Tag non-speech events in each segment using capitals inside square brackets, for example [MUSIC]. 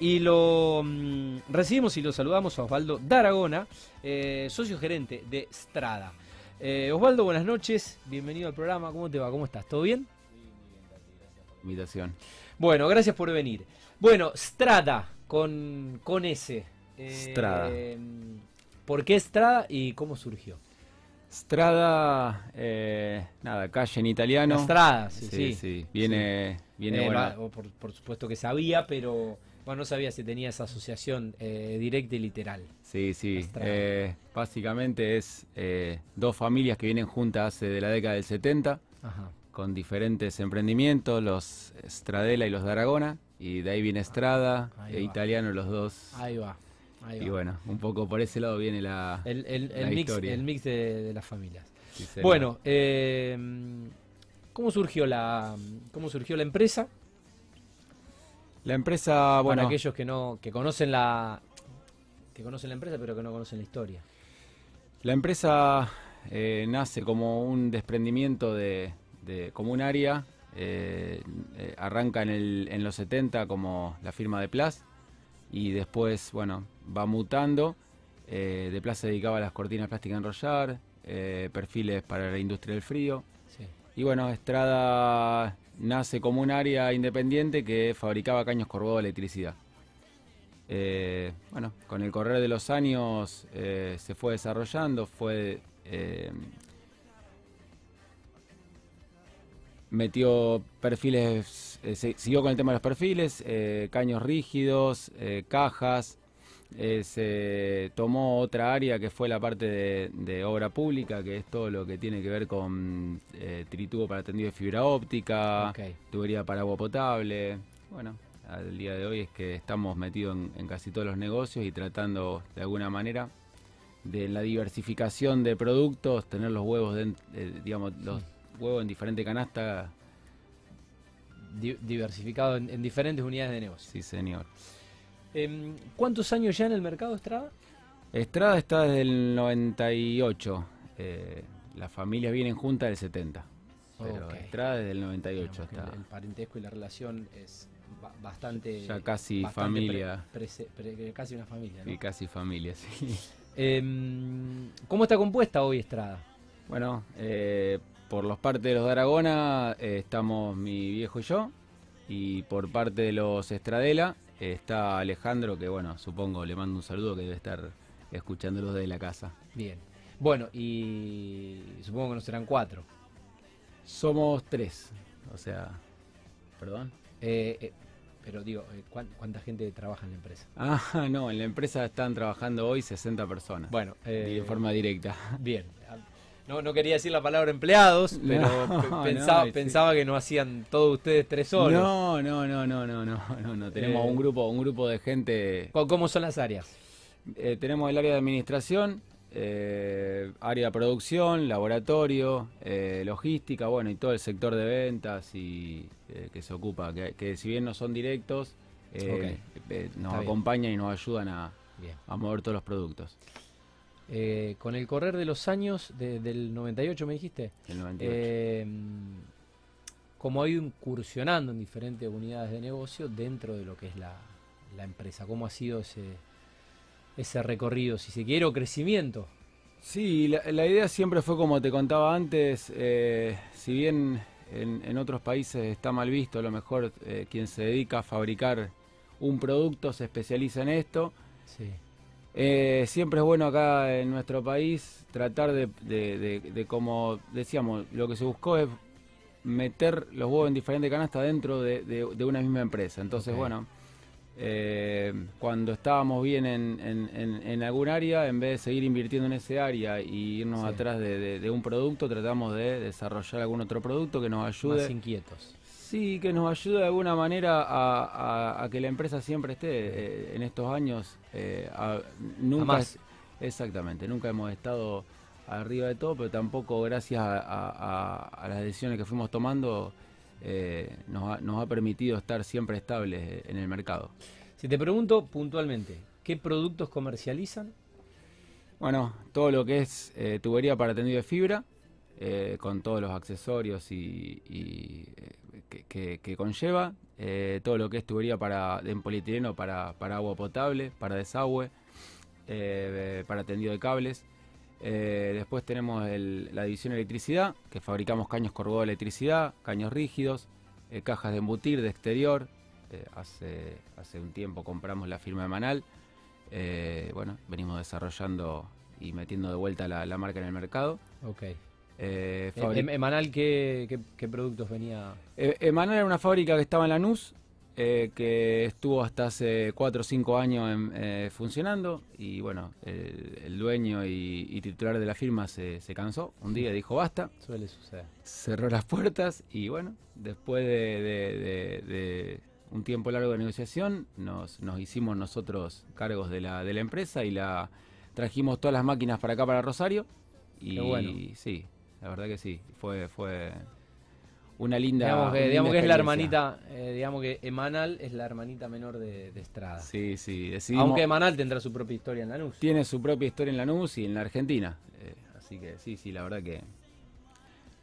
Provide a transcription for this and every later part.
Y lo mm, recibimos y lo saludamos a Osvaldo Daragona, eh, socio gerente de Strada. Eh, Osvaldo, buenas noches, bienvenido al programa, ¿cómo te va? ¿Cómo estás? ¿Todo bien? Invitación. Bueno, gracias por venir. Bueno, Strada, con, con S. Eh, Strada. ¿Por qué Strada y cómo surgió? Strada, eh, nada, calle en italiano. La Strada, sí, Sí, sí. sí, Viene, viene Eh, bueno, por, por supuesto que sabía, pero bueno, no sabía si tenía esa asociación eh, directa y literal. Sí, sí. Eh, básicamente es eh, dos familias que vienen juntas hace de la década del 70 Ajá. con diferentes emprendimientos, los Stradella y los Daragona, y de ahí viene Strada, Ahí e italiano los dos. Ahí va. Ahí Y va. bueno, un poco por ese lado viene la... el, el- el mix, historia. el mix de, de las familias. sí. Bueno, ¿cómo surgió la cómo surgió la empresa? La empresa, bueno, Para aquellos que no que conocen la que conocen la empresa pero que no conocen la historia. La empresa eh, nace como un desprendimiento de, de- como un área, eh, eh, arranca en, el- en los 70 como la firma de Plas y después, bueno, va mutando. De Plas se dedicaba a las cortinas plásticas a enrollar, perfiles para la industria del frío. Y bueno, Estrada nace como un área independiente que fabricaba caños Corbeau de electricidad. Eh, bueno, con el correr de los años eh, se fue desarrollando, fue eh, metió perfiles, siguió con el tema de los perfiles, caños rígidos, cajas, eh, se tomó otra área que fue la parte de, de obra pública, que es todo lo que tiene que ver con eh, tritubo para tendido de fibra óptica, tubería para agua potable. Bueno, al día de hoy es que estamos metidos en, en casi todos los negocios y tratando de alguna manera de la diversificación de productos, tener los huevos, eh, digamos, los huevos en diferente canasta. Di- diversificado en, en diferentes unidades de negocio. Sí, señor. Em, ¿Cuántos años ya en el mercado Estrada? Estrada está desde el 98. eh, las familias vienen juntas del 70. Pero. Estrada desde el 98 Digamos que está. El, parentesco y la relación es ba- bastante Ya casi bastante familia. pre- casi una familia, ¿no? Y casi familia, sí. Em, ¿Cómo está compuesta hoy Estrada? Bueno, eh, por los partes de los de Aragona eh, estamos mi viejo y yo. Y por parte de los Estradela está Alejandro, que bueno, supongo le mando un saludo que debe estar escuchándolos desde la casa. Bien. Bueno, y supongo que no serán cuatro. Somos tres, o sea, perdón. Eh, eh, pero digo, eh, ¿cuán- ¿cuánta gente trabaja en la empresa? Ah, [LAUGHS] no, en la empresa están trabajando hoy 60 personas. Bueno, eh, de forma directa. bien. [LAUGHS] No, no quería decir la palabra empleados, pero [LAUGHS] No, pe- no, pensaba, sí. pensaba que no hacían todos ustedes tres solos. No, no, no, no, no, no, no, no. Tenemos Eh. un grupo, un grupo de gente. ¿Cómo- ¿Cómo son las áreas? Eh, tenemos el área de administración, eh, área de producción, laboratorio, eh, logística, bueno, y todo el sector de ventas y eh, que se ocupa, que, que si bien no son directos, eh, eh, nos Está bien. acompañan y nos ayudan a, a mover todos los productos. Eh, con el correr de los años, de- del 98 me dijiste, El 98. eh, como ha ido incursionando en diferentes unidades de negocio dentro de lo que es la, la empresa, ¿cómo ha sido ese, ese recorrido, si se quiere, o crecimiento? Sí, la, la idea siempre fue como te contaba antes, eh, si bien en, en otros países está mal visto, a lo mejor eh, quien se dedica a fabricar un producto se especializa en esto. Sí. Eh, siempre es bueno acá en nuestro país tratar de, de- de- de, como decíamos, lo que se buscó es meter los huevos en diferentes canastas dentro de, una misma empresa. Entonces, bueno, eh, cuando estábamos bien en, en- en- en algún área, en vez de seguir invirtiendo en ese área y irnos Sí. atrás de un producto, tratamos de desarrollar algún otro producto que nos ayude. Más inquietos. Sí, que nos ayude de alguna manera a, a- a que la empresa siempre esté eh, en estos años. eh, a- nunca más. exactamente, nunca hemos estado arriba de todo, pero tampoco gracias a, las decisiones que fuimos tomando eh, nos, ha, nos ha permitido estar siempre estables en el mercado. Si te pregunto puntualmente, ¿qué productos comercializan? Bueno, todo lo que es tubería para tendido de fibra, eh, con todos los accesorios y, eh, que, conlleva, eh, todo lo que es tubería para, en polietileno para, para agua potable, para desagüe, para tendido de cables. Después tenemos la división electricidad, que fabricamos caños corrugados de electricidad, caños rígidos, cajas de embutir de exterior. Hace, hace un tiempo compramos la firma de Manal. Bueno, venimos desarrollando y metiendo de vuelta la, la marca en el mercado. Ok. Eh, fabri- Em- Emanal, ¿qué, qué, qué productos venía? eh, Emanuel era una fábrica que estaba en Lanús, eh, que estuvo hasta hace 4 o 5 años en- eh, funcionando y bueno, el, el dueño y, y titular de la firma se, se cansó, un día dijo basta, Suele suceder. cerró las puertas y bueno, después de, de- de- de un tiempo largo de negociación nos, nos hicimos nosotros cargos de la, de la empresa y la trajimos todas las máquinas para acá, para Rosario y Qué bueno. sí, la verdad que sí, fue... fue una linda. digamos que, digamos es la hermanita, eh, digamos que Emanal es la hermanita menor de, de Estrada. Sí, sí, decidimos. Aunque Emanal tendrá su propia historia en Lanús. tiene su propia historia en Lanús y en la Argentina. Eh, así que sí, sí, la verdad que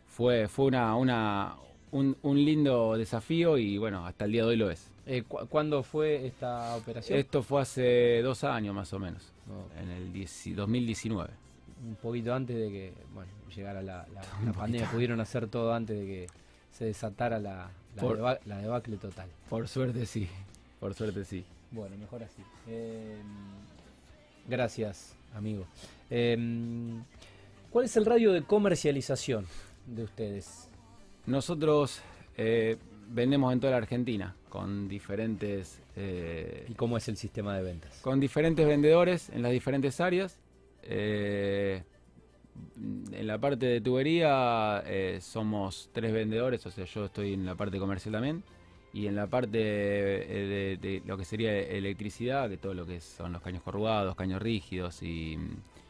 fue, fue una, una, un, un lindo desafío y bueno, hasta el día de hoy lo es. Eh, cu- ¿Cuándo fue esta operación? Esto fue hace dos años más o menos, No, en el 10 2019. Un poquito antes de que bueno, llegara la, la- [LAUGHS] la pandemia. Pudieron hacer todo antes de que se desatara la, la, Por- deba- la debacle total. Por suerte sí, por suerte sí. Bueno, mejor así. Eh, gracias, amigo. Eh, ¿Cuál es el radio de comercialización de ustedes? Nosotros eh, vendemos en toda la Argentina con diferentes eh, ¿Y cómo es el sistema de ventas? con diferentes vendedores en las diferentes áreas. Eh, en la parte de tubería eh, somos tres vendedores, o sea, yo estoy en la parte comercial también. Y en la parte eh, de, de lo que sería electricidad, que todo lo que son los caños corrugados, caños rígidos y,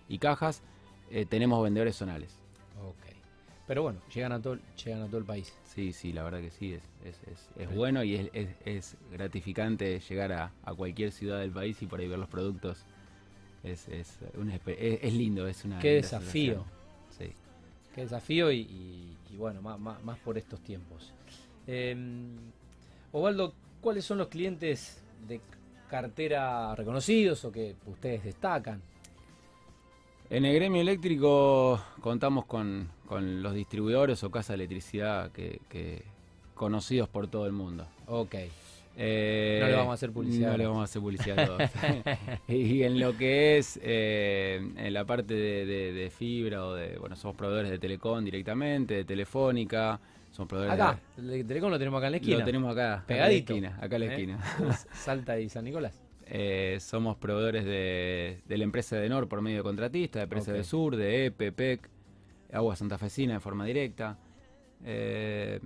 y cajas, eh, tenemos vendedores zonales. Ok. Pero bueno, llegan a todo, llegan a todo el país. Sí, sí, la verdad que sí, es, es, es- es bueno y es gratificante llegar a, a cualquier ciudad del país y por ahí ver los productos. Es, es, una es, es lindo, es una... Qué desafío. Sí. Qué desafío y, y- y bueno, más, más- más por estos tiempos. Eh, Osvaldo, ¿cuáles son los clientes de cartera reconocidos o que ustedes destacan? En el gremio eléctrico contamos con, con los distribuidores o casas de electricidad que, que conocidos por todo el mundo. Ok. Eh, No le vamos a hacer publicidad. No le vamos a hacer [LAUGHS] publicidad a todos. [LAUGHS] y en lo que es eh, en la parte de, de- de fibra o de, bueno, somos proveedores de Telecom directamente, de Telefónica, somos proveedores Acá, de Telecom lo tenemos acá en la esquina. Lo tenemos acá, Pegadito. acá en la esquina. Acá en la ¿eh? esquina. [LAUGHS] Salta y San Nicolás. Eh, somos proveedores de, de la empresa de NOR por medio de contratistas, de empresa de Sur, de EPE, PEC, Agua Santafesina de forma directa. bueno,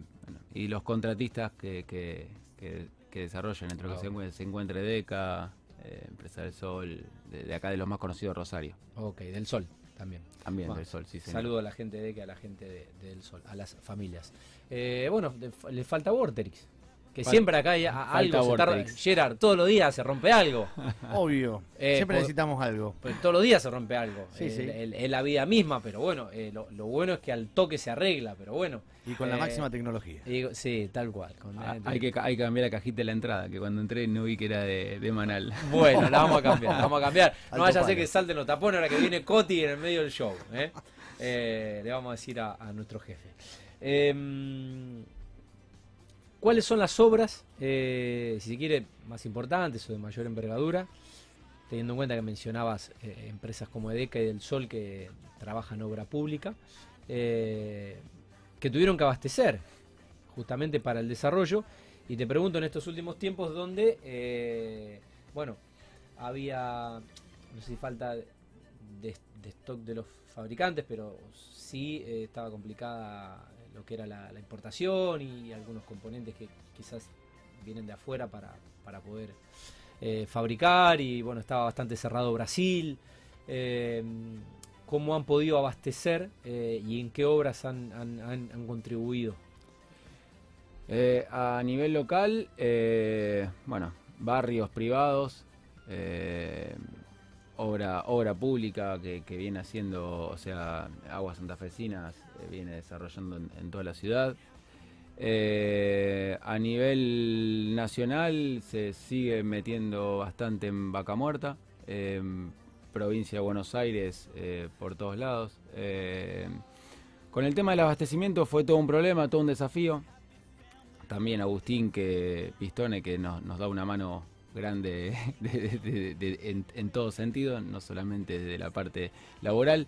y los contratistas que, que, que- que desarrollan, entre los que se, encuentre- se encuentre DECA, eh, Empresa del Sol, de, de acá de los más conocidos, Rosario. Ok, del Sol también. También Bueno, del Sol, sí, señor. Saludo a la gente de que a la gente de- del Sol, a las familias. Eh, bueno, le falta Vorterix. Que Fal- siempre acá hay algo. se tarda-. Gerard, todos los días se rompe algo. [LAUGHS] Obvio. Eh, Siempre necesitamos algo. Pues todos los días se rompe algo. Sí, Eh, sí. el- Es la vida misma, pero bueno, eh, lo, lo bueno es que al toque se arregla, pero bueno. Y con la Eh, máxima tecnología. y sí, tal cual. con- Ah, eh, hay, que, hay que cambiar la cajita de la entrada, que cuando entré no vi que era de, de Manal. [LAUGHS] Bueno, la vamos a cambiar, la vamos a cambiar. [LAUGHS] No vaya a ser que salten los tapones ahora que viene Coti en el medio del show. ¿eh? Eh, le vamos a decir a, a nuestro jefe. Em, ¿Cuáles son las obras, eh, si se quiere, más importantes o de mayor envergadura? Teniendo en cuenta que mencionabas eh, empresas como Edeca y Del Sol que trabajan obra pública, eh, que tuvieron que abastecer justamente para el desarrollo. Y te pregunto en estos últimos tiempos donde, bueno, había, no sé si falta de, stock de los fabricantes, pero sí estaba complicada lo que era la, importación y algunos componentes que quizás vienen de afuera para, para poder eh, fabricar y bueno, estaba bastante cerrado Brasil. Eh, ¿Cómo han podido abastecer eh, y en qué obras han, han- contribuido? A nivel local, bueno, barrios privados, obra, obra pública que, viene haciendo, o sea, Aguas Santafesinas viene desarrollando en, toda la ciudad. Eh, a nivel nacional se sigue metiendo bastante en vaca muerta, provincia de Buenos Aires por todos lados. con el tema del abastecimiento fue todo un problema, todo un desafío. También Agustín que Pistone que nos, da una mano grande [LAUGHS] en, todo sentido, no solamente de la parte laboral.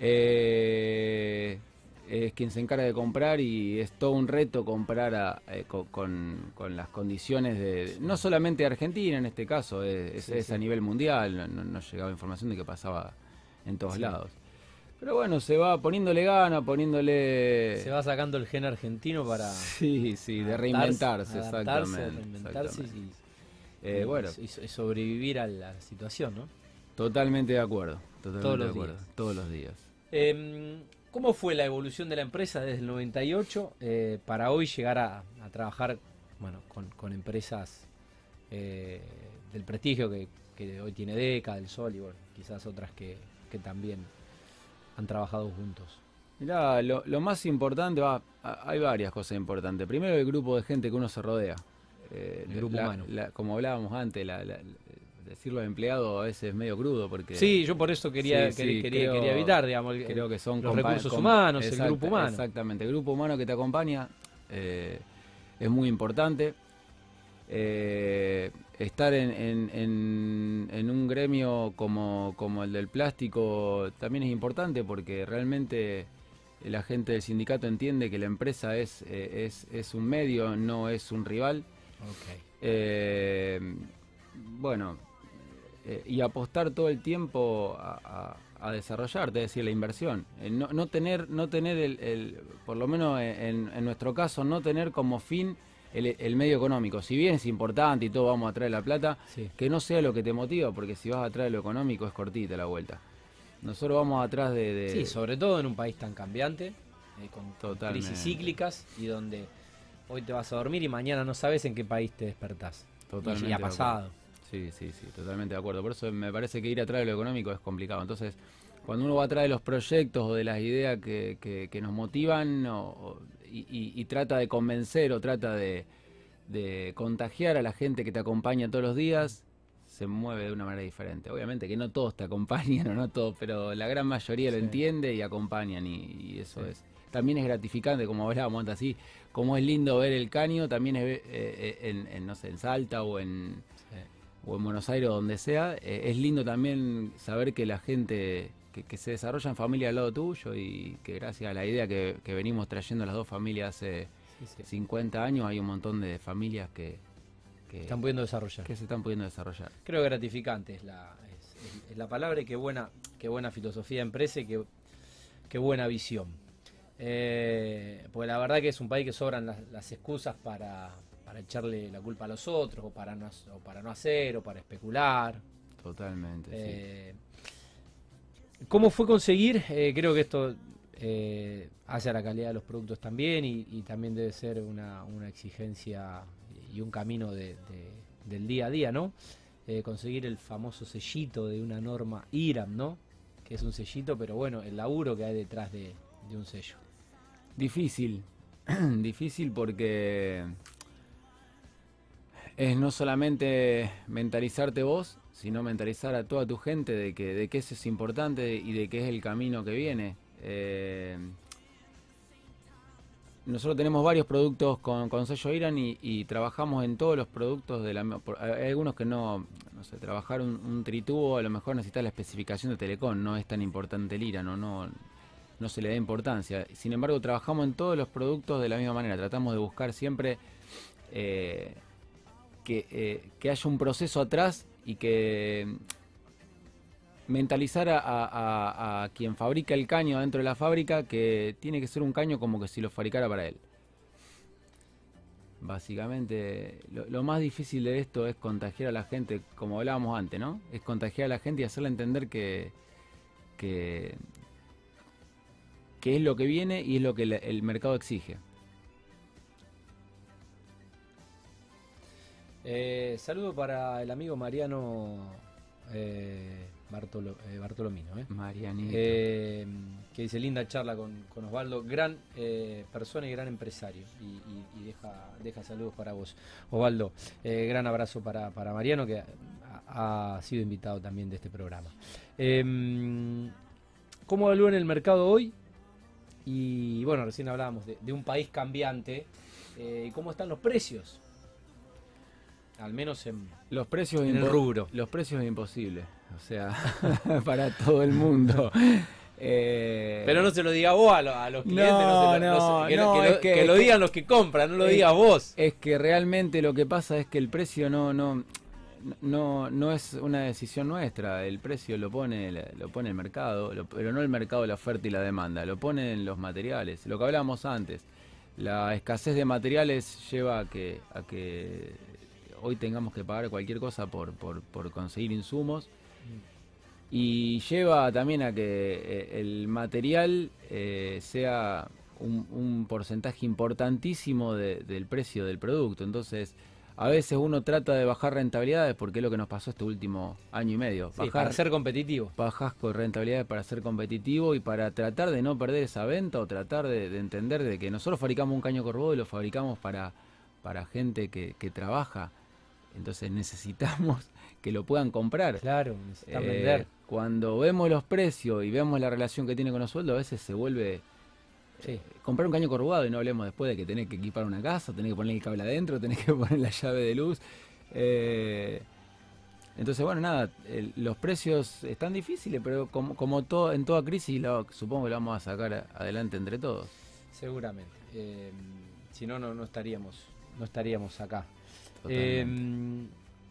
Eh, es quien se encarga de comprar y es todo un reto comprar eh, con, las condiciones de, no solamente de Argentina en este caso, es, a nivel mundial, no, llegaba información de que pasaba en todos lados. Pero bueno, se va poniéndole gana, poniéndole... Se va sacando el gen argentino para... Sí, sí, de reinventarse, exactamente. Reinventarse eh, bueno. Y, sobrevivir a la situación, ¿no? Totalmente de acuerdo. Totalmente todos los de acuerdo. Días. Todos los días. Em, ¿Cómo fue la evolución de la empresa desde el 98 eh, para hoy llegar a, trabajar bueno, con, empresas eh, del prestigio que, hoy tiene DECA, del Sol y bueno, quizás otras que, también han trabajado juntos? Mirá, lo, lo más importante, va, hay varias cosas importantes. Primero el grupo de gente que uno se rodea. Eh, el grupo humano. como hablábamos antes, decirlo a empleado a veces es medio crudo porque sí yo por eso quería quería, evitar digamos creo que son los recursos humanos el grupo humano exactamente el grupo humano que te acompaña eh, es muy importante eh, estar en, en, un gremio como, como el del plástico también es importante porque realmente la gente del sindicato entiende que la empresa es, es, es un medio, no es un rival. Eh, bueno, eh, y apostar todo el tiempo a, desarrollarte, es decir, la inversión. Eh, no, tener, no tener el, por lo menos en, nuestro caso, no tener como fin el, medio económico. Si bien es importante y todo vamos a traer la plata, que no sea lo que te motiva, porque si vas atrás de lo económico es cortita la vuelta. Nosotros vamos atrás de... Sí, sobre todo en un país tan cambiante, con crisis cíclicas y donde hoy te vas a dormir y mañana no sabes en qué país te despertás. Totalmente. Y ha pasado. Sí, sí, sí, totalmente de acuerdo. Por eso me parece que ir atrás de lo económico es complicado. Entonces, cuando uno va atrás de los proyectos o de las ideas que, nos motivan y, trata de convencer o trata de, contagiar a la gente que te acompaña todos los días, se mueve de una manera diferente. Obviamente que no todos te acompañan o no todos, pero la gran mayoría lo entiende y acompañan y, eso es. También es gratificante, como hablábamos antes así, como es lindo ver el caño, también es, eh, eh, en, no sé, en Salta o en, o en Buenos Aires o donde sea, eh, es lindo también saber que la gente que, se desarrolla en familia al lado tuyo y que gracias a la idea que, venimos trayendo las dos familias hace 50 años hay un montón de familias que, están pudiendo desarrollar. Que se están pudiendo desarrollar. Creo que gratificante es la, es, la palabra y qué buena, qué buena filosofía de empresa y qué, qué buena visión. Eh, porque la verdad que es un país que sobran las, excusas para, echarle la culpa a los otros, o para no, para no hacer, o para especular. Totalmente. Eh, ¿Cómo fue conseguir? Eh, creo que esto eh, hace a la calidad de los productos también y, también debe ser una, exigencia y un camino del día a día, ¿no? conseguir el famoso sellito de una norma IRAM, ¿no? Que es un sellito, pero bueno, el laburo que hay detrás de un sello. Difícil, [CLEARS THROAT] difícil porque es no solamente mentalizarte vos, sino mentalizar a toda tu gente de que, de que eso es importante y de que es el camino que viene. Eh, nosotros tenemos varios productos con, con sello IRAN y, trabajamos en todos los productos de la hay algunos que no, no sé, trabajar un, un, tritubo a lo mejor necesita la especificación de Telecom, no es tan importante el IRAN o no, no se le da importancia. Sin embargo, trabajamos en todos los productos de la misma manera. Tratamos de buscar siempre eh, eh, que, haya un proceso atrás y que mm, mentalizar a, quien fabrica el caño dentro de la fábrica que tiene que ser un caño como que si lo fabricara para él. Básicamente, lo, más difícil de esto es contagiar a la gente, como hablábamos antes, ¿no? Es contagiar a la gente y hacerle entender que, que que es lo que viene y es lo que el mercado exige. Eh, saludo para el amigo Mariano eh, Bartolo, eh, Bartolomino. ¿eh? Que dice linda charla con, con Osvaldo, gran persona y gran empresario. Y, y- y deja, deja saludos para vos. Osvaldo, gran abrazo para, para Mariano, que ha, ha sido invitado también de este programa. Eh, ¿Cómo evalúan el mercado hoy? Y bueno, recién hablábamos de, de un país cambiante. ¿Y cómo están los precios? Al menos en, Los precios en el rubro. Los precios es imposible. O sea, [LAUGHS] para todo el mundo. [LAUGHS] Eh, Pero no se lo diga vos a, lo- a los clientes, no, no, que, no, que es lo, que- lo digan los que compran, no lo es- digas vos. Es que realmente lo que pasa es que el precio no, no, no, no es una decisión nuestra. El precio lo pone, lo pone el mercado, lo- pero no el mercado, la oferta y la demanda. Lo ponen los materiales. Lo que hablábamos antes. La escasez de materiales lleva a que, a que hoy tengamos que pagar cualquier cosa por, por, por conseguir insumos. Y lleva también a que eh, el material eh, sea un, un porcentaje importantísimo de- del precio del producto. Entonces, a veces uno trata de bajar rentabilidades porque es lo que nos pasó este último año y medio. Sí, bajar, para ser competitivo. bajas con rentabilidades para ser competitivo y para tratar de no perder esa venta o tratar de, de entender de que nosotros fabricamos un caño corbudo y lo fabricamos para, para gente que, que trabaja. Entonces necesitamos [LAUGHS] que lo puedan comprar. Claro, necesitan Eh, vender. Cuando vemos los precios y vemos la relación que tiene con los sueldos, a veces se vuelve Sí. comprar un caño corrugado y no hablemos después de que tenés que equipar una casa, tenés que poner el cable adentro, [LAUGHS] tenés que poner la llave de luz. Eh, entonces, bueno, nada, el- los precios están difíciles, pero como, como todo, en toda crisis, lo- supongo que lo vamos a sacar adelante entre todos. Seguramente. Eh, si no, no, no estaríamos, no estaríamos acá. Eh,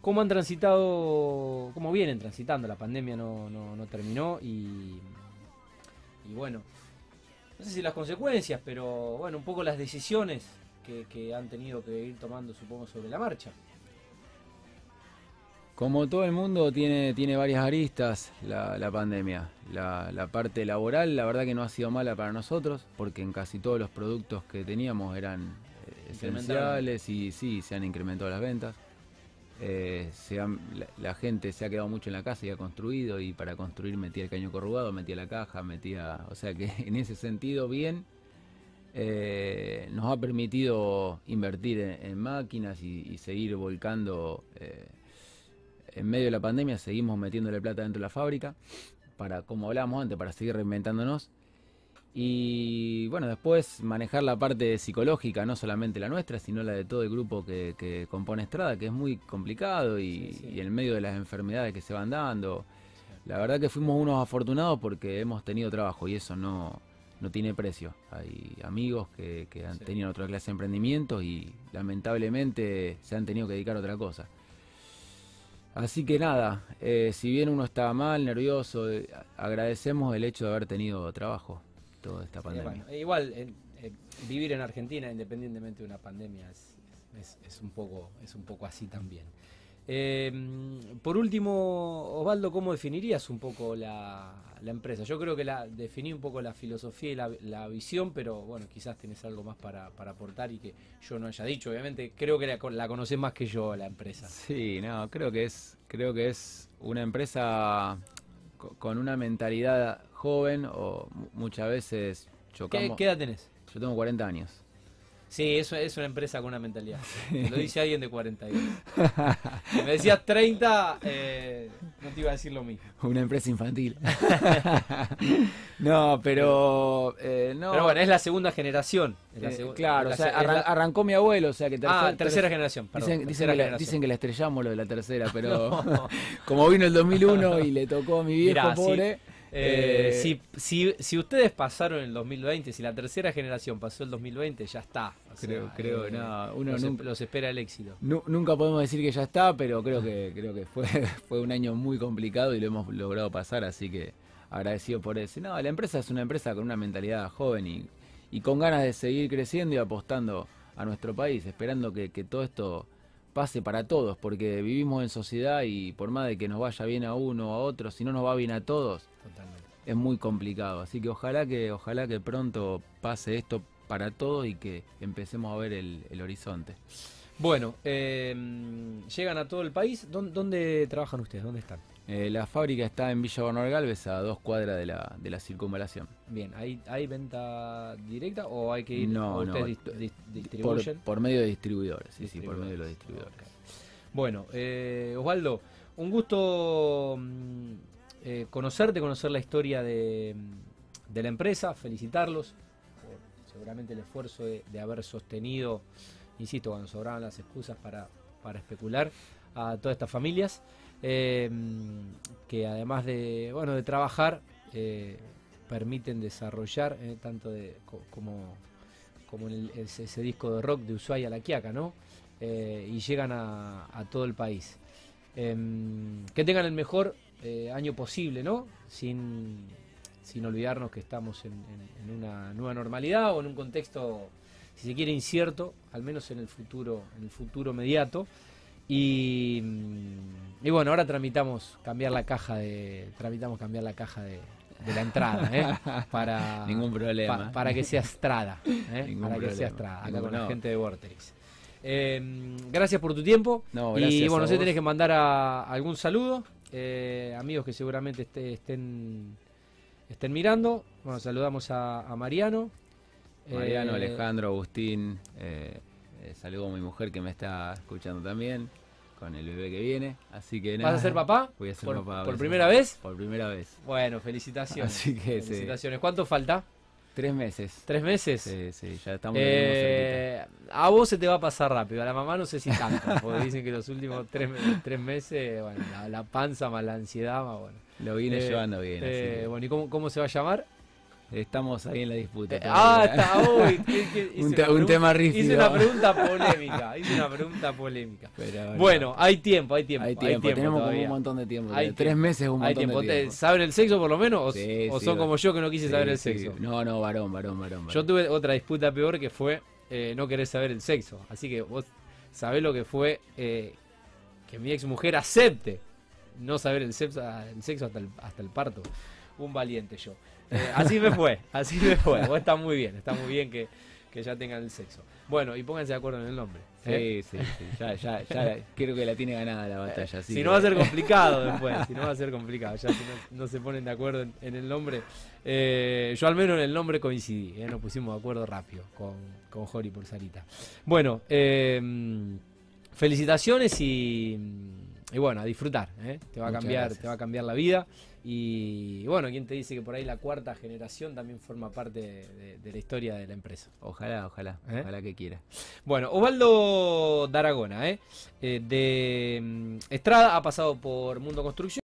¿Cómo han transitado, cómo vienen transitando? La pandemia no, no, no terminó y, y bueno, no sé si las consecuencias, pero bueno, un poco las decisiones que, que han tenido que ir tomando, supongo, sobre la marcha. Como todo el mundo tiene, tiene varias aristas la, la pandemia. La, la parte laboral, la verdad que no ha sido mala para nosotros, porque en casi todos los productos que teníamos eran. Esenciales y sí, se han incrementado las ventas. Eh, se han- la, la gente se ha quedado mucho en la casa y ha construido, y para construir metía el caño corrugado, metía la caja, metía... O sea que [LAUGHS] en ese sentido, bien. Eh, nos ha permitido invertir en, máquinas y, y seguir volcando... eh, en medio de la pandemia seguimos metiéndole plata dentro de la fábrica, para, como hablábamos antes, para seguir reinventándonos. Y bueno, después manejar la parte psicológica, no solamente la nuestra, sino la de todo el grupo que, que compone Estrada, que es muy complicado y, Sí, sí. y en medio de las enfermedades que se van dando. La verdad que fuimos unos afortunados porque hemos tenido trabajo y eso no, no tiene precio. Hay amigos que, que han tenido otra clase de emprendimientos y lamentablemente se han tenido que dedicar a otra cosa. Así que nada, eh, si bien uno está mal, nervioso, eh, agradecemos el hecho de haber tenido trabajo toda esta pandemia. bueno, igual, eh, eh, vivir en Argentina, independientemente de una pandemia, es, es- es un, poco, es un poco así también. Eh, por último, Osvaldo, ¿cómo definirías un poco la, la empresa? Yo creo que la definí un poco la filosofía y la, la visión, pero bueno, quizás tenés algo más para, para aportar y que yo no haya dicho. Obviamente, creo que la, la conocés más que yo, la empresa. Sí, no, creo que es, creo que es una empresa con una mentalidad joven o mu- muchas veces ¿Qué, chocamos. qué edad tenés? Yo tengo 40 años. Sí, eso es una empresa con una mentalidad. Lo dice alguien de 42. Si me decías 30, eh, no te iba a decir lo mismo. Una empresa infantil. [LAUGHS] no, pero eh, no. Pero bueno, es la segunda generación. Eh, claro, la o sea, arran- la- arrancó mi abuelo, o sea que ah, tercer- tercera ter- generación. Perdón, Dicen, que la, dicen que la estrellamos lo de la tercera, [LAUGHS] pero No. [LAUGHS] como vino el 2001 y le tocó a mi viejo Mirá, sí. Eh, eh, si, si, si ustedes pasaron el 2020, si la tercera generación pasó el 2020, ya está. O sea, Creo- creo, eh, no, uno los, nunca- los espera el éxito. Nu- nunca podemos decir que ya está, pero creo que creo que fue, [LAUGHS] fue un año muy complicado y lo hemos logrado pasar, así que agradecido por eso. No, la empresa es una empresa con una mentalidad joven y, y con ganas de seguir creciendo y apostando a nuestro país, esperando que, que todo esto pase para todos, porque vivimos en sociedad y por más de que nos vaya bien a uno o a otro, si no nos va bien a todos, Totalmente. es muy complicado. Así que ojalá que, ojalá que pronto pase esto para todos y que empecemos a ver el, el horizonte. Bueno, eh, llegan a todo el país. ¿Dónde, dónde trabajan ustedes? ¿Dónde están? Eh, la fábrica está en Villa Bernal Galvez, a dos cuadras de la, de la circunvalación. Bien, ¿hay, ¿hay venta directa o hay que ir No, no, ustedes dis- dis- Por, distribuyen? por medio de distribuidores, sí, sí, por medio de los distribuidores. Bueno, eh, Osvaldo, un gusto mm, eh, conocerte, conocer la historia de, mm, de la empresa, felicitarlos por seguramente el esfuerzo de, de haber sostenido, insisto, cuando sobraban las excusas para, para especular a todas estas familias, mm, que además de, bueno, de trabajar, eh, permiten desarrollar eh, tanto de, co- como, como en ese, disco de rock de Ushuaia a la Quiaca, ¿no? Eh, y llegan a, todo el país. Em, que tengan el mejor año posible, ¿no? Sin, sin olvidarnos que estamos en una nueva normalidad o en un contexto, si se quiere, incierto, al menos en el futuro, en el futuro inmediato. Y, mm, y bueno, ahora tramitamos cambiar la caja de. Tramitamos cambiar la caja de, de la entrada, ¿eh? [LAUGHS] Para, Ningún problema. pa- para que sea Estrada. ¿eh? [LAUGHS] Para que sea Estrada, acá con la gente de Vortex. Eh, gracias por tu tiempo. No, y bueno, no sé, vos. tenés que mandar a, algún saludo. eh, amigos que seguramente esté- estén, estén mirando. Bueno, saludamos a, a Mariano. Mariano, Alejandro, Agustín, eh, saludo a mi mujer que me está escuchando también, con el bebé que viene, así que ¿Vas a ser papá? Voy a ser ¿Por, papá. por primera vez? Por primera vez. Bueno, felicitaciones. Así que sí. felicitaciones. ¿Cuánto falta? Tres meses. ¿Tres meses? Sí, sí, ya estamos Eh, a vos se te va a pasar rápido, a la mamá no sé si tanto, [LAUGHS] porque dicen que los últimos tres, tres meses, bueno, la, la panza más la ansiedad, más bueno. Lo vine Eh, llevando bien. así Eh, bueno, ¿y cómo, cómo se va a llamar? Estamos ahí en la disputa. Eh, ah, está, hice [LAUGHS] Un te- tema Hice rígido. una pregunta polémica, hice una pregunta polémica. [LAUGHS] Pero Bueno, hay tiempo, hay tiempo. hay tiempo, tenemos como un montón de tiempo. Hay Tres tiempo. meses es un Hay montón tiempo. de ¿Te- tiempo. ¿Saben el sexo por lo menos? ¿O, Sí, o sí, son va- como yo que no quise Sí, saber el sexo? No, no, varón, varón, varón. Yo varón. tuve otra disputa peor que fue eh, no querer saber el sexo. Así que vos sabés lo que fue eh, que mi ex mujer acepte no saber el sexo, el sexo hasta, el, hasta el parto. Un valiente yo. Eh, así me fue, así me fue. Vos está muy bien, está muy bien que, que ya tengan el sexo. Bueno, y pónganse de acuerdo en el nombre. ¿eh? Sí, sí, sí. Ya, ya, ya creo que la tiene ganada la batalla. si que- no va a ser complicado [LAUGHS] después, si no va a ser complicado, ya si no, no se ponen de acuerdo en, en el nombre. Eh, yo al menos en el nombre coincidí, nos pusimos de acuerdo rápido con, con Jori por Sarita. Bueno, felicitaciones y, y bueno, a disfrutar, eh. te va a cambiar, te va a cambiar la vida. Y bueno, ¿quién te dice que por ahí la cuarta generación también forma parte de, de la historia de la empresa? Ojalá, ojalá, ¿Eh? ojalá que quiera. Bueno, Osvaldo Daragona, ¿eh? Eh, de mm, Estrada ha pasado por Mundo Construcción.